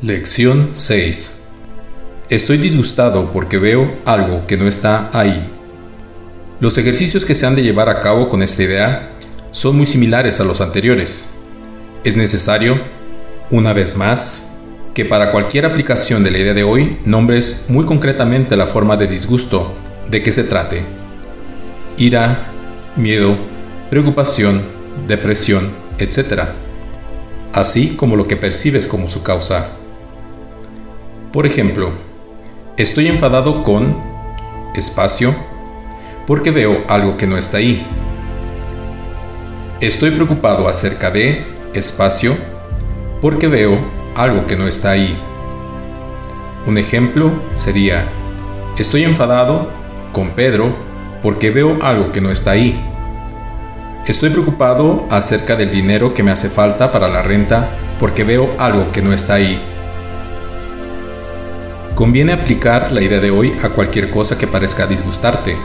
Lección 6 Estoy disgustado porque veo algo que no está ahí. Los ejercicios que se han de llevar a cabo con esta idea son muy similares a los anteriores. Es necesario, una vez más, que para cualquier aplicación de la idea de hoy nombres muy concretamente la forma de disgusto de que se trate. Ira, miedo, preocupación, depresión, etc. Así como lo que percibes como su causa. Por ejemplo, estoy enfadado con espacio porque veo algo que no está ahí. Estoy preocupado acerca de espacio porque veo algo que no está ahí. Un ejemplo sería, estoy enfadado con Pedro porque veo algo que no está ahí. Estoy preocupado acerca del dinero que me hace falta para la renta porque veo algo que no está ahí. Conviene aplicar la idea de hoy a cualquier cosa que parezca disgustarte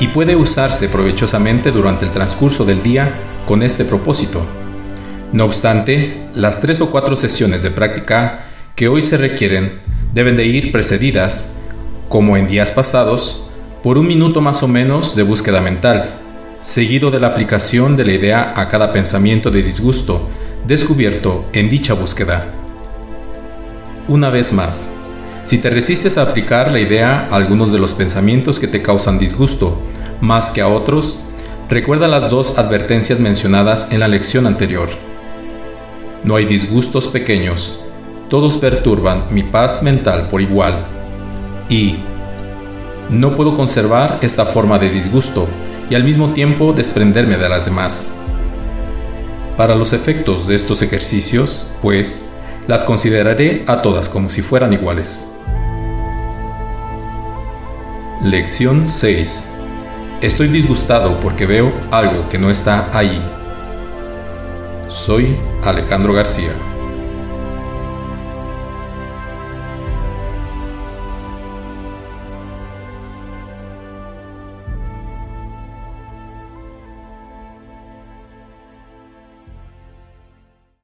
y puede usarse provechosamente durante el transcurso del día con este propósito. No obstante, las tres o cuatro sesiones de práctica que hoy se requieren deben de ir precedidas, como en días pasados, por un minuto más o menos de búsqueda mental, seguido de la aplicación de la idea a cada pensamiento de disgusto descubierto en dicha búsqueda. Una vez más, si te resistes a aplicar la idea a algunos de los pensamientos que te causan disgusto, más que a otros, recuerda las dos advertencias mencionadas en la lección anterior. No hay disgustos pequeños, todos perturban mi paz mental por igual. Y no puedo conservar esta forma de disgusto y al mismo tiempo desprenderme de las demás. Para los efectos de estos ejercicios, pues, las consideraré a todas como si fueran iguales. Lección 6. Estoy disgustado porque veo algo que no está ahí. Soy Alejandro García.